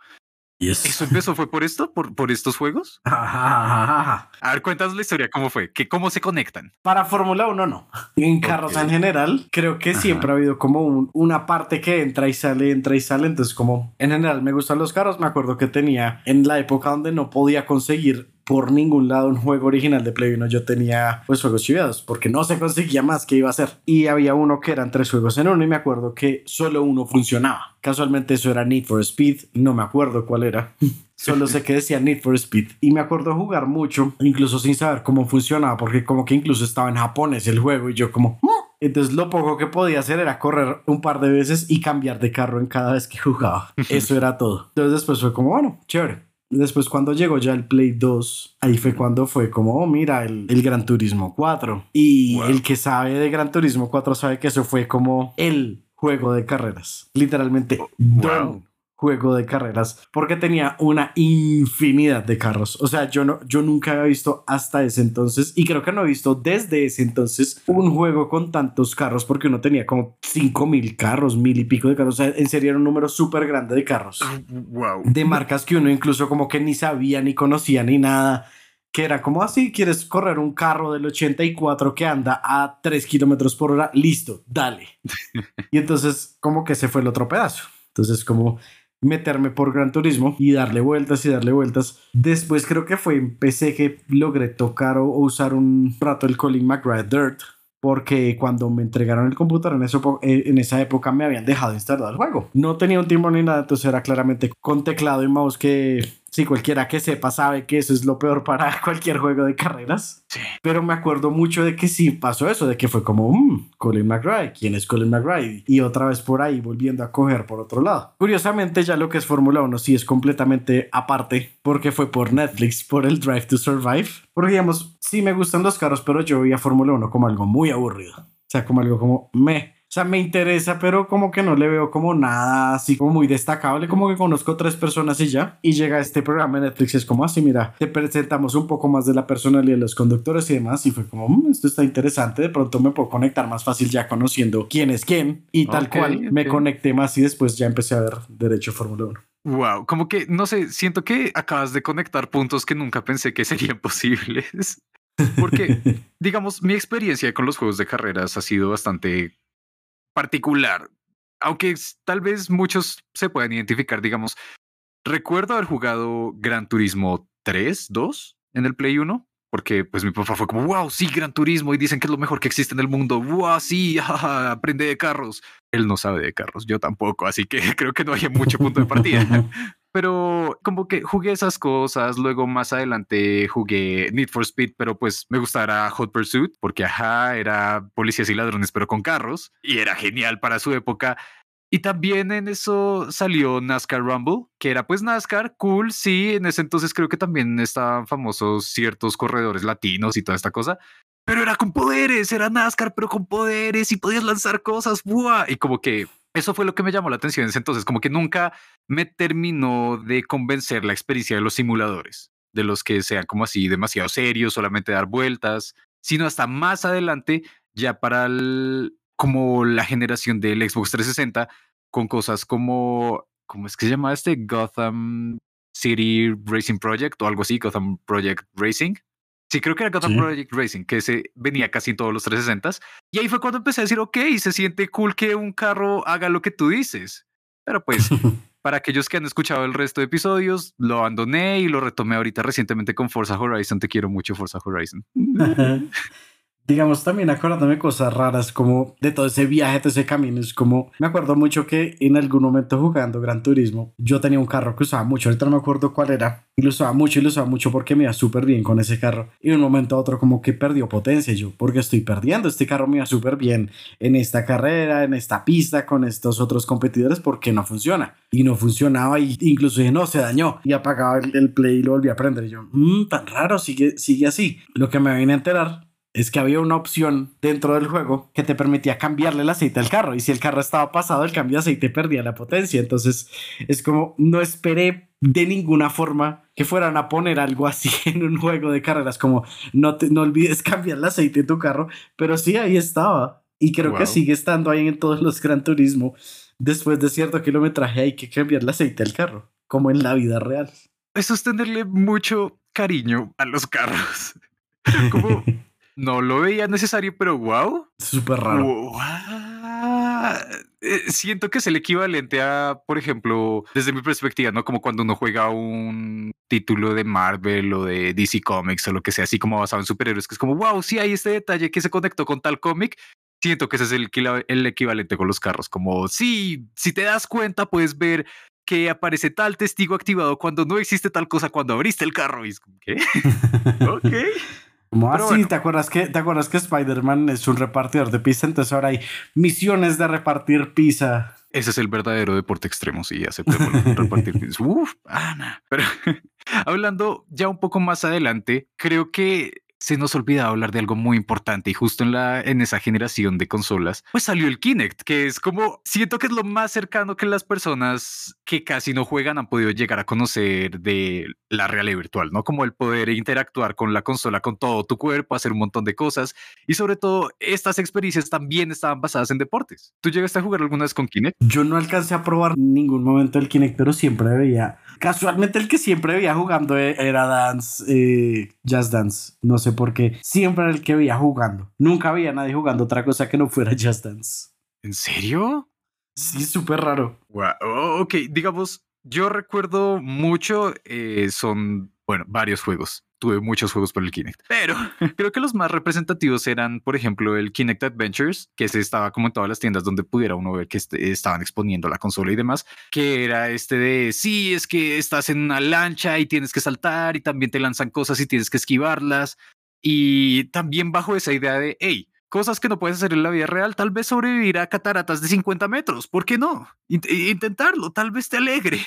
¿Eso empezó fue por esto? ¿Por, por estos juegos? A ver, cuéntanos la historia, ¿cómo fue? ¿Qué, ¿Cómo se conectan? Para Fórmula 1 no. En carros Ok. en general, creo que Ajá. siempre ha habido como un- una parte que entra y sale, entra y sale. Entonces, como en general me gustan los carros, me acuerdo que tenía en la época donde no podía conseguir por ningún lado un juego original de Play 1, yo tenía pues juegos chivados porque no se conseguía más que iba a hacer. Y había uno que eran tres juegos en uno y me acuerdo que solo uno funcionaba. Casualmente eso era Need for Speed, no me acuerdo cuál era. Solo sé que decía Need for Speed. Y me acuerdo jugar mucho, incluso sin saber cómo funcionaba, porque como que incluso estaba en japonés el juego y yo como... "Mm". Entonces lo poco que podía hacer era correr un par de veces y cambiar de carro en cada vez que jugaba. Eso era todo. Entonces después fue como, bueno, chévere. Después cuando llegó ya el Play 2, ahí fue cuando fue como, oh, mira, el, el Gran Turismo 4. Y Wow. el que sabe de Gran Turismo 4 sabe que eso fue como el juego de carreras. Literalmente, wow. Juego de carreras porque tenía una infinidad de carros. O sea, yo no, yo nunca había visto hasta ese entonces y creo que no he visto desde ese entonces un juego con tantos carros porque uno tenía como 5 mil carros, mil y pico de carros. O sea, en serio era un número súper grande de carros Wow. de marcas que uno incluso como que ni sabía ni conocía ni nada. Que era como así, quieres correr un carro del 84 que anda a 3 kilómetros por hora, listo, dale. y entonces como que se fue el otro pedazo. Entonces como meterme por Gran Turismo y darle vueltas y darle vueltas. Después creo que fue en PC que logré tocar o, usar un rato el Colin McRae Dirt. Porque cuando me entregaron el computador en, eso, eh, en esa época me habían dejado instalado el juego. No tenía un timón ni nada, entonces era claramente con teclado y mouse que si cualquiera que sepa sabe que eso es lo peor para cualquier juego de carreras. Sí. Pero me acuerdo mucho de que sí pasó eso, de que fue como, "Mm, Colin McRae, ¿quién es Colin McRae? Y otra vez por ahí volviendo a coger por otro lado. Curiosamente ya lo que es Fórmula 1 sí es completamente aparte, porque fue por Netflix, por el Drive to Survive. Porque digamos, sí me gustan los carros, pero yo veía Fórmula 1 como algo muy aburrido. O sea, como algo como me. O sea, me interesa, pero como que no le veo como nada así como muy destacable. Como que conozco tres personas y ya. Y llega este programa de Netflix. y Es como así, mira, te presentamos un poco más de la personalidad de los conductores y demás. Y fue como, "Mm, esto está interesante. De pronto me puedo conectar más fácil ya conociendo quién es quién. Y tal Ok, cual me conecté más y después ya empecé a ver Derecho Fórmula 1. Wow, como que, no sé, siento que acabas de conectar puntos que nunca pensé que serían posibles. Porque, digamos, mi experiencia con los juegos de carreras ha sido bastante particular. Aunque tal vez muchos se puedan identificar, digamos, recuerdo haber jugado Gran Turismo 3, 2 en el Play 1. Porque pues mi papá fue como, wow, sí, Gran Turismo y dicen que es lo mejor que existe en el mundo, wow, sí, aprende de carros. Él no sabe de carros, yo tampoco, así que creo que no hay mucho punto de partida. pero como que jugué esas cosas, luego más adelante jugué Need for Speed, pero pues me gustaba Hot Pursuit, porque ajá, era policías y ladrones, pero con carros, y era genial para su época. Y también en eso salió NASCAR Rumble, que era pues NASCAR, cool, sí, en ese entonces creo que también estaban famosos ciertos corredores latinos y toda esta cosa, pero era con poderes, era NASCAR, pero con poderes y podías lanzar cosas, ¡buah! Y como que eso fue lo que me llamó la atención en ese entonces, como que nunca me terminó de convencer la experiencia de los simuladores, de los que sean como así demasiado serios, solamente dar vueltas, sino hasta más adelante, ya para el, como la generación del Xbox 360 con cosas como, ¿cómo es que se llama este? Gotham City Racing Project o algo así, Gotham Project Racing. Sí, creo que era Gotham Project Racing, que se venía casi en todos los 360s. Y ahí fue cuando empecé a decir, ok, se siente cool que un carro haga lo que tú dices. Pero pues, para aquellos que han escuchado el resto de episodios, lo abandoné y lo retomé ahorita recientemente con Forza Horizon. Te quiero mucho, Forza Horizon. digamos, también acordándome cosas raras como de todo ese viaje, de ese camino. Es como, me acuerdo mucho que en algún momento jugando Gran Turismo, yo tenía un carro que usaba mucho, ahorita no me acuerdo cuál era, y lo usaba mucho y lo usaba mucho porque me iba súper bien con ese carro. Y de un momento a otro como que perdió potencia yo, porque estoy perdiendo, este carro me iba súper bien en esta carrera, en esta pista, con estos otros competidores, porque no funciona. Y no funcionaba y incluso no, se dañó. Y apagaba el, play y lo volví a prender. Y yo, mmm, tan raro, sigue, sigue así. Lo que me vine a enterar es que había una opción dentro del juego que te permitía cambiarle el aceite al carro. Y si el carro estaba pasado, el cambio de aceite perdía la potencia. Entonces es como no esperé de ninguna forma que fueran a poner algo así en un juego de carreras, como no, te, no olvides cambiar el aceite de tu carro. Pero sí, ahí estaba. Y creo que sigue estando ahí en todos los Gran Turismo. Después de cierto kilometraje hay que cambiar el aceite al carro, como en la vida real. Eso es tenerle mucho cariño a los carros. como no lo veía necesario, pero wow. Súper raro. Eh, siento que es el equivalente a, por ejemplo, desde mi perspectiva, ¿no? Como cuando uno juega un título de Marvel o de DC Comics o lo que sea, así como basado en superhéroes, que es como, wow, sí hay este detalle que se conectó con tal cómic. Siento que ese es el, el equivalente con los carros, como, sí, si te das cuenta, puedes ver que aparece tal testigo activado cuando no existe tal cosa cuando abriste el carro. Y es como, ¿qué? ok. Como así, ¿te acuerdas que, te acuerdas que Spider-Man es un repartidor de pizza? Entonces ahora hay misiones de repartir pizza. Ese es el verdadero deporte extremo, sí, aceptemos repartir pizza. Uf, Ana. Pero hablando ya un poco más adelante, creo que se nos olvida hablar de algo muy importante y justo en la en esa generación de consolas, pues salió el Kinect, que es como siento que es lo más cercano que las personas que casi no juegan han podido llegar a conocer de la realidad virtual, ¿no? Como el poder interactuar con la consola con todo tu cuerpo, hacer un montón de cosas y sobre todo estas experiencias también estaban basadas en deportes. ¿Tú llegaste a jugar alguna vez con Kinect? Yo no alcancé a probar ningún momento el Kinect, pero siempre veía casualmente el que siempre veía jugando e-, era Dance, eh, Just Dance. No sé por qué. Siempre era el que veía jugando. Nunca había nadie jugando otra cosa que no fuera Just Dance. ¿En serio? Sí, súper raro. Wow. Ok, digamos, yo recuerdo mucho, eh, son, bueno, varios juegos tuve muchos juegos por el Kinect, pero creo que los más representativos eran, por ejemplo, el Kinect Adventures, que se estaba como en todas las tiendas donde pudiera uno ver que este, estaban exponiendo la consola y demás, que era este de, sí, es que estás en una lancha y tienes que saltar y también te lanzan cosas y tienes que esquivarlas. Y también bajo esa idea de, hey, cosas que no puedes hacer en la vida real, tal vez sobrevivir a cataratas de 50 metros, ¿por qué no? intentarlo, tal vez te alegre.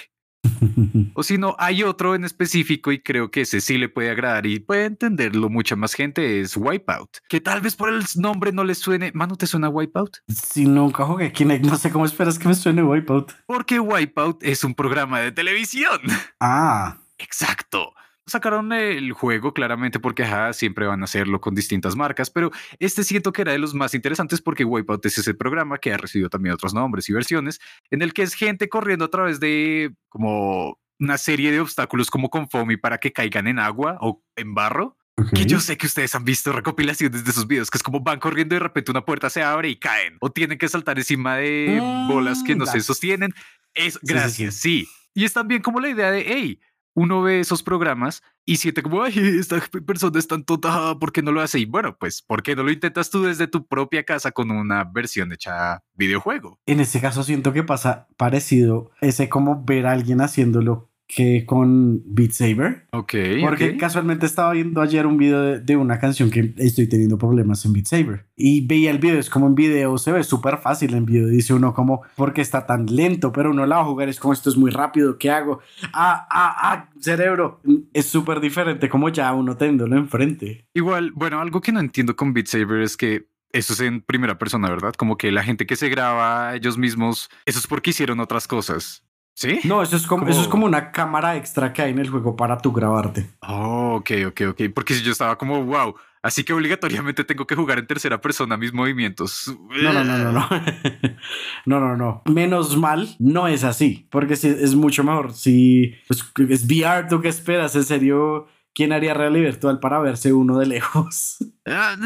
o si no, hay otro en específico y creo que ese sí le puede agradar y puede entenderlo mucha más gente, es Wipeout. Que tal vez por el nombre no le suene. Mano, ¿te suena Wipeout? Si nunca jugué Kinect, no sé cómo esperas que me suene Wipeout. Porque Wipeout es un programa de televisión. Ah. Exacto sacaron el juego claramente porque siempre van a hacerlo con distintas marcas, pero este siento que era de los más interesantes porque Wipeout es ese programa que ha recibido también otros nombres y versiones, en el que es gente corriendo a través de como una serie de obstáculos como con foamy para que caigan en agua o en barro. Que yo sé que ustedes han visto recopilaciones de esos videos, que es como van corriendo y de repente una puerta se abre y caen, o tienen que saltar encima de bolas que no se sostienen. Es gracias, sí. Y es también como la idea de, hey, uno ve esos programas y siente como, ay, esta persona es tan tonta, ¿por qué no lo hace? Y bueno, pues, ¿por qué no lo intentas tú desde tu propia casa con una versión hecha videojuego? En este caso siento que pasa parecido ese como ver a alguien haciéndolo que con Beat Saber. Ok. Porque casualmente estaba viendo ayer un video de, una canción que estoy teniendo problemas en Beat Saber. Y veía el video, es como en video, se ve súper fácil en video. Dice uno como, porque está tan lento, pero uno la va a jugar, es como esto es muy rápido, ¿qué hago? Ah, ah, ah, cerebro. Es súper diferente como ya uno teniéndolo enfrente. Igual, bueno, algo que no entiendo con Beat Saber es que eso es en primera persona, ¿verdad? Como que la gente que se graba ellos mismos, eso es porque hicieron otras cosas. ¿Sí? No, eso es como, eso es como una cámara extra que hay en el juego para tu grabarte. Oh, ok, ok, ok. Porque si yo estaba como, wow, así que obligatoriamente tengo que jugar en tercera persona mis movimientos. No, no, no, no, no. no, no, no. Menos mal, no es así. Porque si, es mucho mejor. Si pues, es VR, ¿tú qué esperas? En serio, ¿Quién haría realidad virtual para verse uno de lejos? Ah,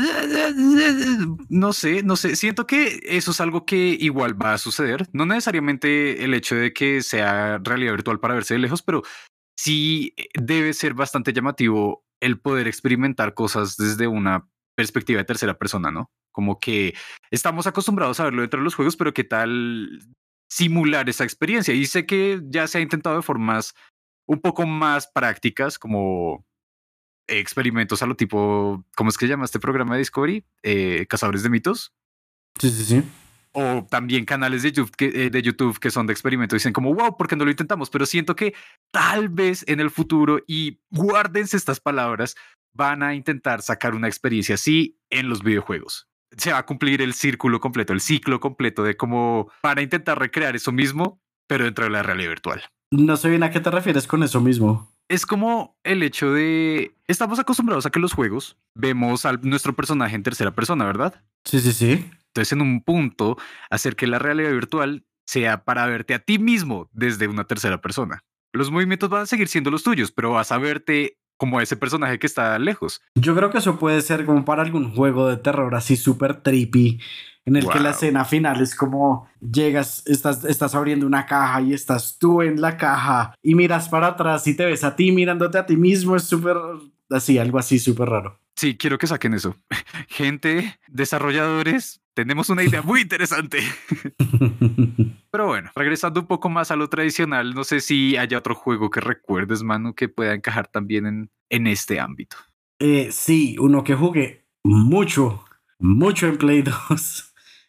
no sé, no sé. Siento que eso es algo que igual va a suceder. No necesariamente el hecho de que sea realidad virtual para verse de lejos, pero sí debe ser bastante llamativo el poder experimentar cosas desde una perspectiva de tercera persona, ¿no? Como que estamos acostumbrados a verlo dentro de los juegos, pero qué tal simular esa experiencia. Y sé que ya se ha intentado de formas un poco más prácticas, como experimentos a lo tipo, ¿cómo es que llama este programa de Discovery? Eh, Cazadores de mitos. Sí, sí, sí. O también canales de YouTube, que, eh, de YouTube que son de experimentos dicen como, wow, ¿por qué no lo intentamos? Pero siento que tal vez en el futuro, y guárdense estas palabras, van a intentar sacar una experiencia así en los videojuegos. Se va a cumplir el círculo completo, el ciclo completo de cómo van a intentar recrear eso mismo, pero dentro de la realidad virtual. No sé bien a qué te refieres con eso mismo es como el hecho de estamos acostumbrados a que los juegos vemos a nuestro personaje en tercera persona, ¿verdad? Sí, sí, sí. Entonces, en un punto, hacer que la realidad virtual sea para verte a ti mismo desde una tercera persona. Los movimientos van a seguir siendo los tuyos, pero vas a verte como ese personaje que está lejos. Yo creo que eso puede ser como para algún juego de terror así súper trippy en el que la escena final es como llegas, estás, estás abriendo una caja y estás tú en la caja y miras para atrás y te ves a ti mirándote a ti mismo, es súper así, algo así súper raro. Sí, quiero que saquen eso. Gente, desarrolladores, tenemos una idea muy interesante. Pero bueno, regresando un poco más a lo tradicional, no sé si haya otro juego que recuerdes, mano, que pueda encajar también en, en este ámbito. Eh, sí, uno que jugué mucho, mucho en Play 2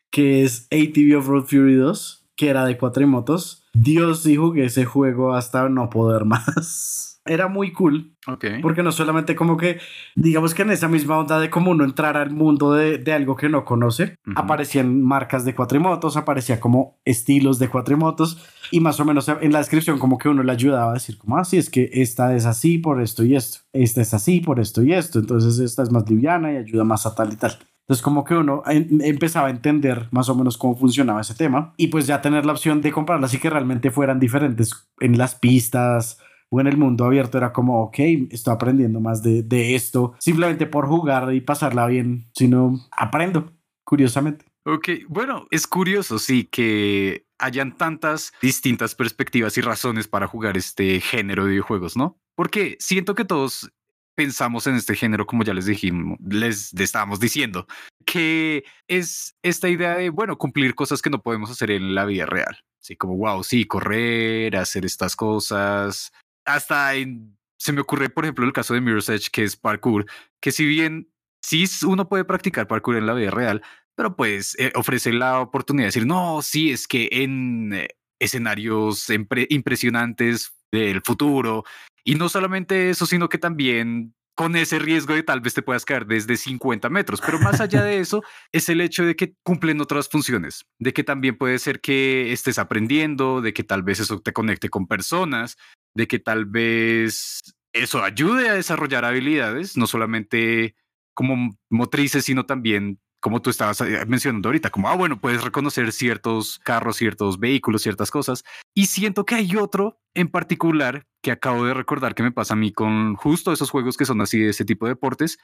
que es ATV of Road Fury 2, que era de cuatrimotos. Dios dijo que ese juego hasta no poder más. Era muy cool. Porque no solamente como que, digamos que en esa misma onda de como uno entrar al mundo de, algo que no conoce, aparecían marcas de cuatrimotos, aparecía como estilos de cuatrimotos y más o menos en la descripción como que uno le ayudaba a decir como, así ah, es que esta es así por esto y esto, esta es así por esto y esto, entonces esta es más liviana y ayuda más a tal y tal. Entonces como que uno empezaba a entender más o menos cómo funcionaba ese tema y pues ya tener la opción de comprarlas y que realmente fueran diferentes en las pistas o en el mundo abierto era como, ok, estoy aprendiendo más de, de esto, simplemente por jugar y pasarla bien, sino aprendo, curiosamente. Ok, bueno, es curioso, sí, que hayan tantas distintas perspectivas y razones para jugar este género de videojuegos, ¿no? Porque siento que todos pensamos en este género, como ya les dijimos, les estábamos diciendo, que es esta idea de, bueno, cumplir cosas que no podemos hacer en la vida real. Así como, wow, sí, correr, hacer estas cosas. Hasta se me ocurre, por ejemplo, el caso de Mirror's Edge, que es parkour, que si bien sí uno puede practicar parkour en la vida real, pero pues eh, ofrece la oportunidad de decir, no, sí, es que en eh, escenarios impresionantes del futuro y no solamente eso, sino que también con ese riesgo de tal vez te puedas caer desde 50 metros. Pero más allá de eso, es el hecho de que cumplen otras funciones, de que también puede ser que estés aprendiendo, de que tal vez eso te conecte con personas, de que tal vez eso ayude a desarrollar habilidades, no solamente como motrices, sino también como tú estabas eh, mencionando ahorita, como, ah, bueno, puedes reconocer ciertos carros, ciertos vehículos, ciertas cosas. Y siento que hay otro en particular que acabo de recordar que me pasa a mí con justo esos juegos que son así de ese tipo de deportes,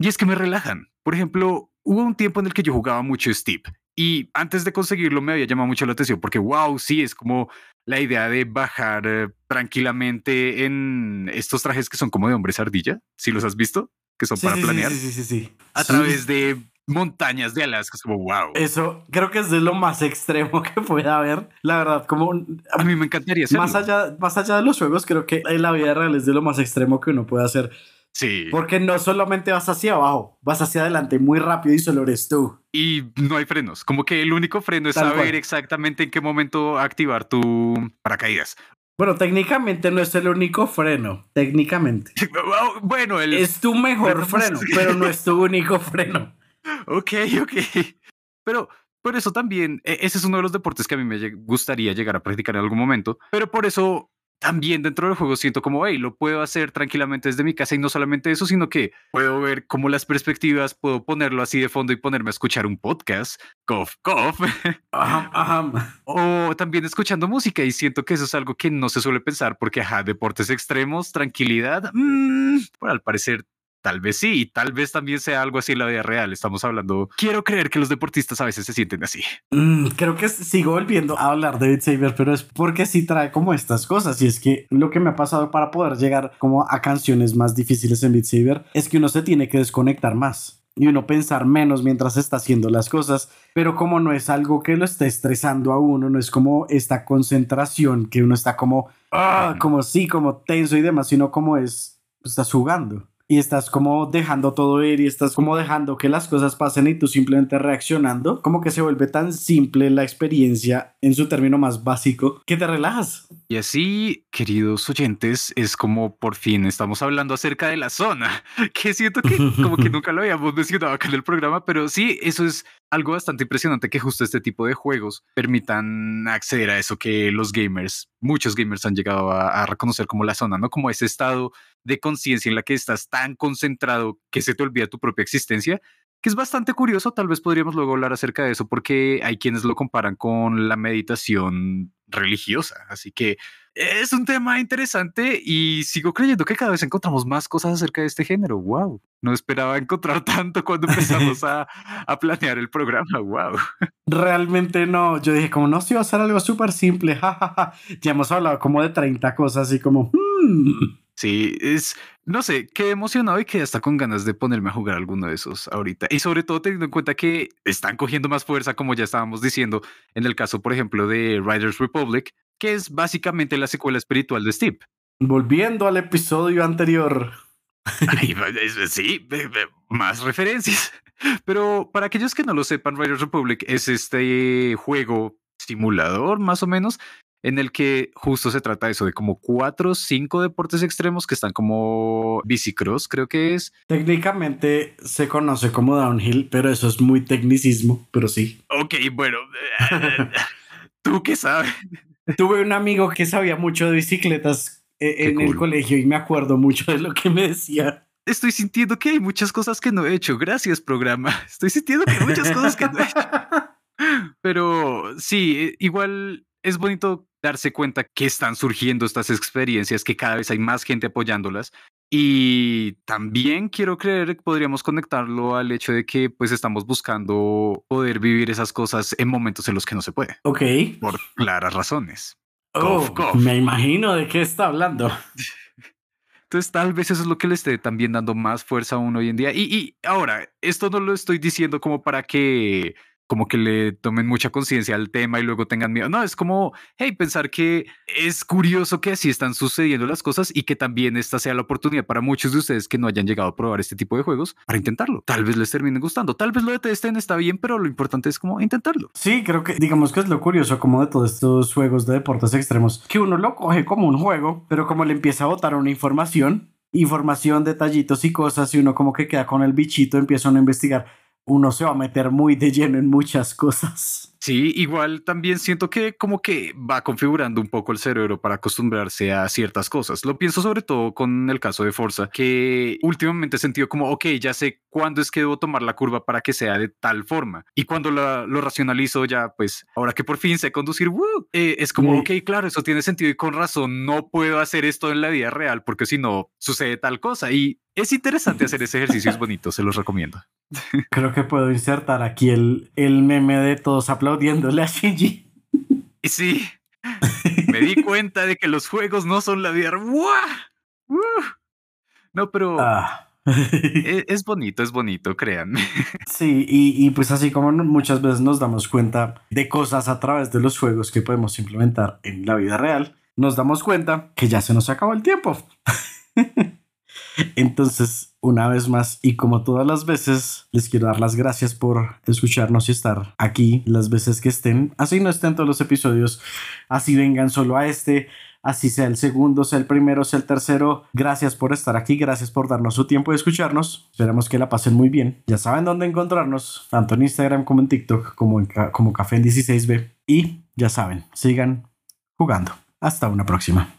y es que me relajan. Por ejemplo, hubo un tiempo en el que yo jugaba mucho Steve y antes de conseguirlo me había llamado mucho la atención porque, wow, sí, es como la idea de bajar eh, tranquilamente en estos trajes que son como de hombres ardilla, si los has visto, que son para planear. Sí, sí, sí, sí. A través de montañas de Alaska, es como wow. Eso creo que es de lo más extremo que pueda haber. La verdad, como a mí me encantaría hacerlo. Más allá, más allá de los juegos, creo que en la vida real es de lo más extremo que uno puede hacer. Sí. Porque no solamente vas hacia abajo, vas hacia adelante muy rápido y solo eres tú. Y no hay frenos. Como que el único freno es saber exactamente en qué momento activar tu paracaídas. Bueno, técnicamente no es el único freno, técnicamente. bueno, el... es tu mejor freno, pero no es tu único freno. Ok, ok. Pero por eso también, e, ese es uno de los deportes que a mí me gustaría llegar a practicar en algún momento, pero por eso también dentro del juego siento como, hey, lo puedo hacer tranquilamente desde mi casa y no solamente eso, sino que puedo ver como las perspectivas, puedo ponerlo así de fondo y ponerme a escuchar un podcast, cough, cough, o también escuchando música y siento que eso es algo que no se suele pensar porque, ajá, deportes extremos, tranquilidad, mmm, al parecer Tal vez sí, y tal vez también sea algo así en la vida real. Estamos hablando. Quiero creer que los deportistas a veces se sienten así. Mm, creo que sigo volviendo a hablar de Beat Saber, pero es porque sí trae como estas cosas. Y es que lo que me ha pasado para poder llegar como a canciones más difíciles en Beat Saber es que uno se tiene que desconectar más y uno pensar menos mientras está haciendo las cosas, pero como no es algo que lo esté estresando a uno, no es como esta concentración que uno está como, ah, como sí, como tenso y demás, sino como es, pues, estás jugando y estás como dejando todo ir y estás como dejando que las cosas pasen y tú simplemente reaccionando, como que se vuelve tan simple la experiencia en su término más básico que te relajas. Y así, queridos oyentes, es como por fin estamos hablando acerca de la zona, que siento que como que nunca lo habíamos mencionado acá en el programa, pero sí, eso es algo bastante impresionante que justo este tipo de juegos permitan acceder a eso que los gamers, muchos gamers han llegado a, reconocer como la zona, ¿no? Como ese estado de conciencia en la que estás tan concentrado que se te olvida tu propia existencia, que es bastante curioso, tal vez podríamos luego hablar acerca de eso, porque hay quienes lo comparan con la meditación religiosa, así que es un tema interesante y sigo creyendo que cada vez encontramos más cosas acerca de este género, wow, no esperaba encontrar tanto cuando empezamos a, a planear el programa, wow. Realmente no, yo dije como no, si va a ser algo súper simple, jajaja, ya hemos hablado como de 30 cosas y como... Hmm". Sí, es, no sé, qué emocionado y que hasta con ganas de ponerme a jugar alguno de esos ahorita. Y sobre todo teniendo en cuenta que están cogiendo más fuerza, como ya estábamos diciendo, en el caso, por ejemplo, de Riders Republic, que es básicamente la secuela espiritual de Steep. Volviendo al episodio anterior. sí, más referencias. Pero para aquellos que no lo sepan, Riders Republic es este juego simulador, más o menos, en el que justo se trata de eso, de como cuatro o cinco deportes extremos que están como bicicross, creo que es. Técnicamente se conoce como downhill, pero eso es muy tecnicismo, pero sí. Ok, bueno, tú qué sabes. Tuve un amigo que sabía mucho de bicicletas eh, en el colegio y me acuerdo mucho de lo que me decía. Estoy sintiendo que hay muchas cosas que no he hecho. Gracias, programa. Estoy sintiendo que hay muchas cosas que no he hecho. Pero sí, igual es bonito darse cuenta que están surgiendo estas experiencias, que cada vez hay más gente apoyándolas. Y también quiero creer que podríamos conectarlo al hecho de que pues estamos buscando poder vivir esas cosas en momentos en los que no se puede. Ok. Por claras razones. Oh, Me imagino de qué está hablando. Entonces tal vez eso es lo que le esté también dando más fuerza a uno hoy en día. Y, y ahora, esto no lo estoy diciendo como para que como que le tomen mucha conciencia al tema y luego tengan miedo. No, es como, hey, pensar que es curioso que así están sucediendo las cosas y que también esta sea la oportunidad para muchos de ustedes que no hayan llegado a probar este tipo de juegos para intentarlo. Tal vez les termine gustando, tal vez lo detesten, está bien, pero lo importante es como intentarlo. Sí, creo que digamos que es lo curioso como de todos estos juegos de deportes extremos, que uno lo coge como un juego, pero como le empieza a botar una información, información, detallitos y cosas y uno como que queda con el bichito, empieza a investigar uno se va a meter muy de lleno en muchas cosas. Sí, igual también siento que como que va configurando un poco el cerebro para acostumbrarse a ciertas cosas. Lo pienso sobre todo con el caso de Forza, que últimamente he sentido como, ok, ya sé cuándo es que debo tomar la curva para que sea de tal forma. Y cuando lo racionalizo ya, pues ahora que por fin sé conducir, eh, es como, ok, claro, eso tiene sentido y con razón no puedo hacer esto en la vida real porque si no sucede tal cosa. Y es interesante hacer ese ejercicio, es bonito, se los recomiendo. Creo que puedo insertar aquí el, el meme de todos aplaudiéndole a Shinji. Sí. me di cuenta de que los juegos no son la vida. No, pero ah. e, es, bonito, es bonito, créanme. Sí, y, y, pues así como muchas veces nos damos cuenta de cosas a través de los juegos que podemos implementar en la vida real, nos damos cuenta que ya se nos acabó el tiempo. Entonces, una vez más, y como todas las veces, les quiero dar las gracias por escucharnos y estar aquí las veces que estén. Así no estén todos los episodios, así vengan solo a este, así sea el segundo, sea el primero, sea el tercero. Gracias por estar aquí, gracias por darnos su tiempo y escucharnos. Esperamos que la pasen muy bien. Ya saben dónde encontrarnos, tanto en Instagram como en TikTok, como, en, como Café en 16B. Y ya saben, sigan jugando. Hasta una próxima.